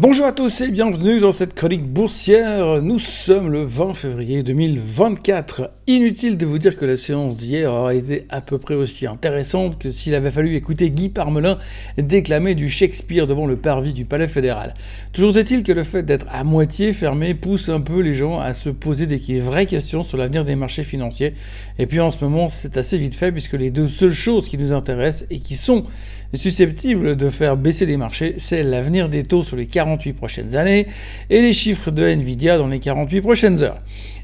Bonjour à tous et bienvenue dans cette chronique boursière. Nous sommes le 20 février 2024. Inutile de vous dire que la séance d'hier aura été à peu près aussi intéressante que s'il avait fallu écouter Guy Parmelin déclamer du Shakespeare devant le parvis du Palais fédéral. Toujours est-il que le fait d'être à moitié fermé pousse un peu les gens à se poser des vraies questions sur l'avenir des marchés financiers. Et puis en ce moment, c'est assez vite fait puisque les deux seules choses qui nous intéressent et qui sont susceptibles de faire baisser les marchés, c'est l'avenir des taux sur les 48 prochaines années et les chiffres de Nvidia dans les 48 prochaines heures.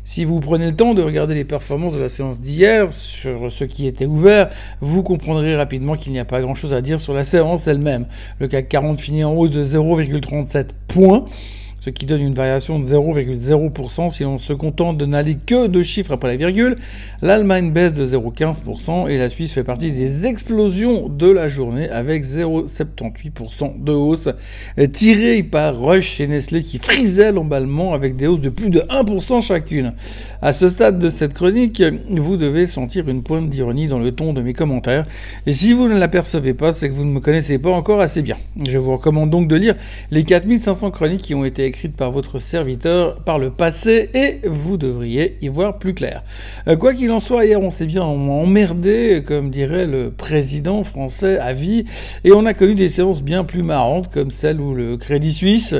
Si vous prenez le temps de regarder les performances de la séance d'hier sur ce qui était ouvert, vous comprendrez rapidement qu'il n'y a pas grand chose à dire sur la séance elle-même. Le CAC 40 finit en hausse de 0,37 points ce qui donne une variation de 0,0% si on se contente de n'aller que deux chiffres après la virgule. L'Allemagne baisse de 0,15% et la Suisse fait partie des explosions de la journée avec 0,78% de hausse tirée par Rush et Nestlé qui frisaient l'emballement avec des hausses de plus de 1% chacune. À ce stade de cette chronique, vous devez sentir une pointe d'ironie dans le ton de mes commentaires. Et si vous ne l'apercevez pas, c'est que vous ne me connaissez pas encore assez bien. Je vous recommande donc de lire les 4500 chroniques qui ont été écrite par votre serviteur par le passé et vous devriez y voir plus clair. Euh, quoi qu'il en soit, hier on s'est bien emmerdé, comme dirait le président français à vie, et on a connu des séances bien plus marrantes, comme celle où le Crédit Suisse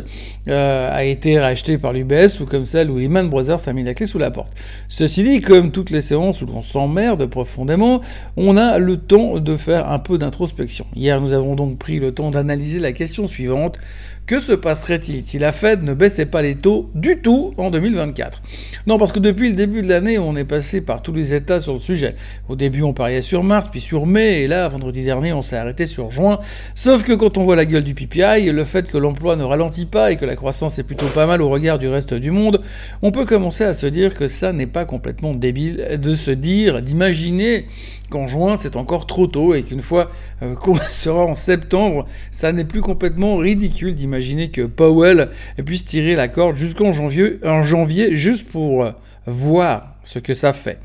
euh, a été racheté par l'UBS, ou comme celle où Lehman Brothers a mis la clé sous la porte. Ceci dit, comme toutes les séances où l'on s'emmerde profondément, on a le temps de faire un peu d'introspection. Hier, nous avons donc pris le temps d'analyser la question suivante. Que se passerait-il si la Fed ne baissait pas les taux du tout en 2024 Non, parce que depuis le début de l'année, on est passé par tous les états sur le sujet. Au début, on pariait sur mars, puis sur mai, et là, vendredi dernier, on s'est arrêté sur juin. Sauf que quand on voit la gueule du PPI, le fait que l'emploi ne ralentit pas et que la croissance est plutôt pas mal au regard du reste du monde, on peut commencer à se dire que ça n'est pas complètement débile de se dire, d'imaginer qu'en juin c'est encore trop tôt et qu'une fois euh, qu'on sera en septembre, ça n'est plus complètement ridicule d'imaginer que Powell puisse tirer la corde jusqu'en janvier, en janvier juste pour voir ce que ça fait.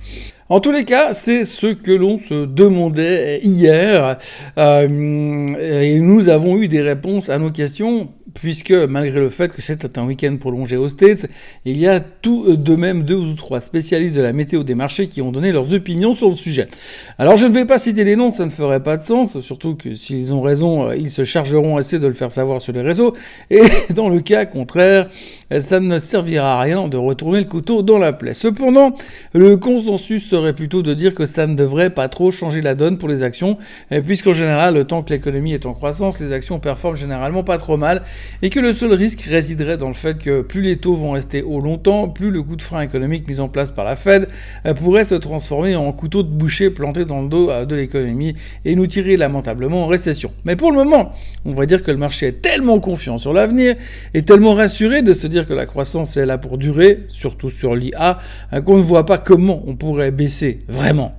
En tous les cas, c'est ce que l'on se demandait hier euh, et nous avons eu des réponses à nos questions puisque malgré le fait que c'était un week-end prolongé aux States, il y a tout de même deux ou trois spécialistes de la météo des marchés qui ont donné leurs opinions sur le sujet. Alors je ne vais pas citer les noms, ça ne ferait pas de sens, surtout que s'ils ont raison, euh, ils se chargeront assez de le faire savoir sur les réseaux, et dans le cas contraire, ça ne servira à rien de retourner le couteau dans la plaie. Cependant, le consensus serait plutôt de dire que ça ne devrait pas trop changer la donne pour les actions, puisqu'en général, le temps que l'économie est en croissance, les actions performent généralement pas trop mal, et que le seul risque résiderait dans le fait que plus les taux vont rester haut longtemps, plus le coup de frein économique mis en place par la Fed euh, pourrait se transformer en couteau de boucher planté dans le dos euh, de l'économie et nous tirer lamentablement en récession. Mais pour le moment, on va dire que le marché est tellement confiant sur l'avenir et tellement rassuré de se dire que la croissance est là pour durer, surtout sur l'IA, euh, qu'on ne voit pas comment on pourrait baisser vraiment.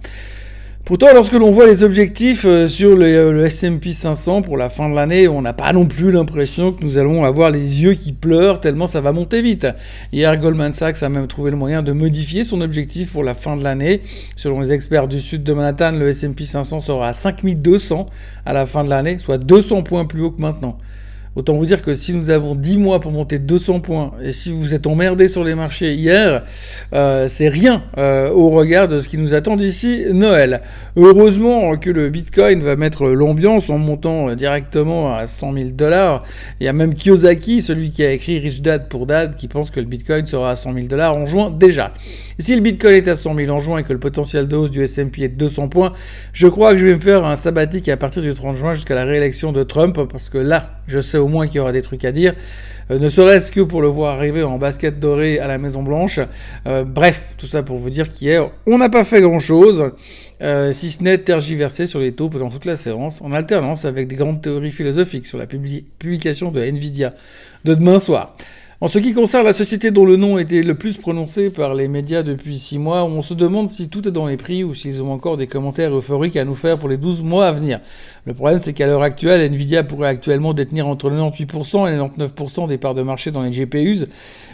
Pourtant, lorsque l'on voit les objectifs euh, sur euh, le S&P 500 pour la fin de l'année, on n'a pas non plus l'impression que nous allons avoir les yeux qui pleurent tellement ça va monter vite. Hier, Goldman Sachs a même trouvé le moyen de modifier son objectif pour la fin de l'année. Selon les experts du sud de Manhattan, le S&P 500 sera à 5200 à la fin de l'année, soit 200 points plus haut que maintenant. Autant vous dire que si nous avons 10 mois pour monter 200 points, et si vous êtes emmerdé sur les marchés hier, euh, c'est rien euh, au regard de ce qui nous attend d'ici Noël. Heureusement que le Bitcoin va mettre l'ambiance en montant directement à 100 000 dollars. Il y a même Kiyosaki, celui qui a écrit Rich Dad pour Dad, qui pense que le Bitcoin sera à 100 000 dollars en juin déjà. Si le Bitcoin est à 100 000 en juin et que le potentiel de hausse du S&P est de 200 points, je crois que je vais me faire un sabbatique à partir du 30 juin jusqu'à la réélection de Trump, parce que là, je sais au moins qu'il y aura des trucs à dire. Euh, ne serait-ce que pour le voir arriver en basket doré à la Maison Blanche. Euh, bref, tout ça pour vous dire qu'hier, on n'a pas fait grand-chose, euh, si ce n'est tergiverser sur les taux pendant toute la séance, en alternance avec des grandes théories philosophiques sur la publication de Nvidia de demain soir. En ce qui concerne la société dont le nom était le plus prononcé par les médias depuis 6 mois, on se demande si tout est dans les prix ou s'ils ont encore des commentaires euphoriques à nous faire pour les 12 mois à venir. Le problème, c'est qu'à l'heure actuelle, Nvidia pourrait actuellement détenir entre 98% et 99% des parts de marché dans les GPUs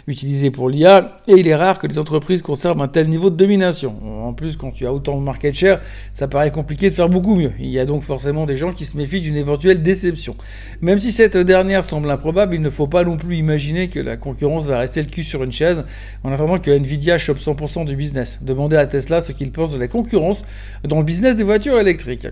utilisés pour l'IA, et il est rare que les entreprises conservent un tel niveau de domination. En plus, quand tu as autant de market share, ça paraît compliqué de faire beaucoup mieux. Il y a donc forcément des gens qui se méfient d'une éventuelle déception. Même si cette dernière semble improbable, il ne faut pas non plus imaginer que la concurrence va rester le cul sur une chaise en attendant que Nvidia chope 100% du business. Demandez à Tesla ce qu'il pense de la concurrence dans le business des voitures électriques.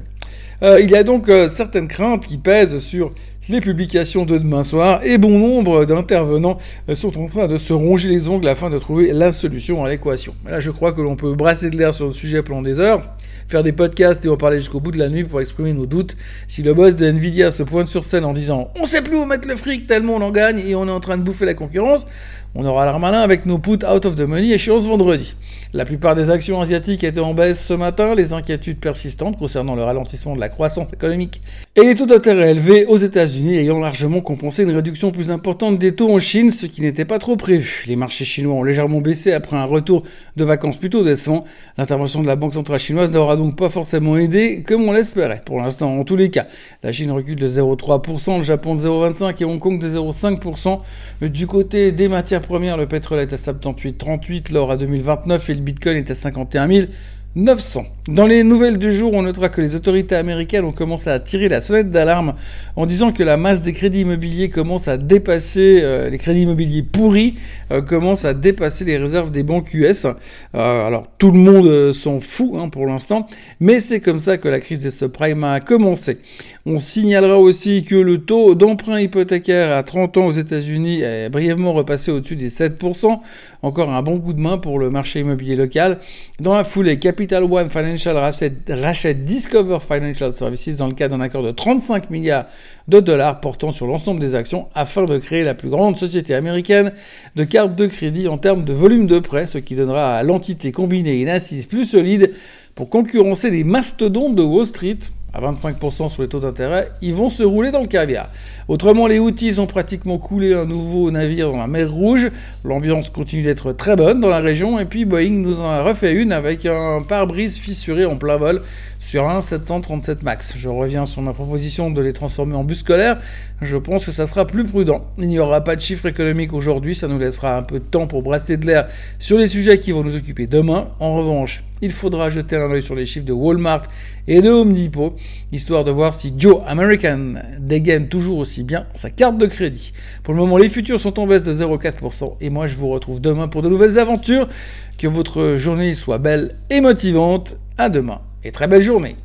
Euh, il y a donc euh, certaines craintes qui pèsent sur les publications de demain soir et bon nombre d'intervenants euh, sont en train de se ronger les ongles afin de trouver la solution à l'équation. Là, je crois que l'on peut brasser de l'air sur le sujet pendant des heures, faire des podcasts et en parler jusqu'au bout de la nuit pour exprimer nos doutes. Si le boss de Nvidia se pointe sur scène en disant on sait plus où mettre le fric tellement on en gagne et on est en train de bouffer la concurrence, on aura l'air malin avec nos put out of the money échéance vendredi. La plupart des actions asiatiques étaient en baisse ce matin, les inquiétudes persistantes concernant le ralentissement de la croissance économique et les taux d'intérêt élevés aux États-Unis ayant largement compensé une réduction plus importante des taux en Chine, ce qui n'était pas trop prévu. Les marchés chinois ont légèrement baissé après un retour de vacances plutôt décevant. L'intervention de la Banque centrale chinoise n'aura donc pas forcément aidé comme on l'espérait. Pour l'instant, en tous les cas, la Chine recule de 0,3%, le Japon de 0,25% et Hong Kong de 0,5%. Du côté des matières premières, le pétrole est à 78,38, l'or à 2029 et le Bitcoin est à 51 000. 900. Dans les nouvelles du jour, on notera que les autorités américaines ont commencé à tirer la sonnette d'alarme en disant que la masse des crédits immobiliers commence à dépasser, euh, les crédits immobiliers pourris euh, à dépasser les réserves des banques US. Euh, alors tout le monde s'en fout hein, pour l'instant, mais c'est comme ça que la crise des subprimes a commencé. On signalera aussi que le taux d'emprunt hypothécaire à 30 ans aux États-Unis est brièvement repassé au-dessus des 7%. Encore un bon coup de main pour le marché immobilier local. Dans la foulée, Capital One Financial rachète, Discover Financial Services dans le cadre d'un accord de 35 milliards de dollars portant sur l'ensemble des actions afin de créer la plus grande société américaine de cartes de crédit en termes de volume de prêt, ce qui donnera à l'entité combinée une assise plus solide pour concurrencer les mastodontes de Wall Street à 25% sur les taux d'intérêt, ils vont se rouler dans le caviar. Autrement, les Houthis ont pratiquement coulé un nouveau navire dans la mer Rouge. L'ambiance continue d'être très bonne dans la région. Et puis Boeing nous en a refait une avec un pare-brise fissuré en plein vol sur un 737 MAX. Je reviens sur ma proposition de les transformer en bus scolaires. Je pense que ça sera plus prudent. Il n'y aura pas de chiffres économiques aujourd'hui. Ça nous laissera un peu de temps pour brasser de l'air sur les sujets qui vont nous occuper demain. En revanche, il faudra jeter un oeil sur les chiffres de Walmart et de Home Depot, histoire de voir si Joe American dégaine toujours aussi bien sa carte de crédit. Pour le moment, les futurs sont en baisse de 0,4% et moi je vous retrouve demain pour de nouvelles aventures. Que votre journée soit belle et motivante. À demain et très belle journée.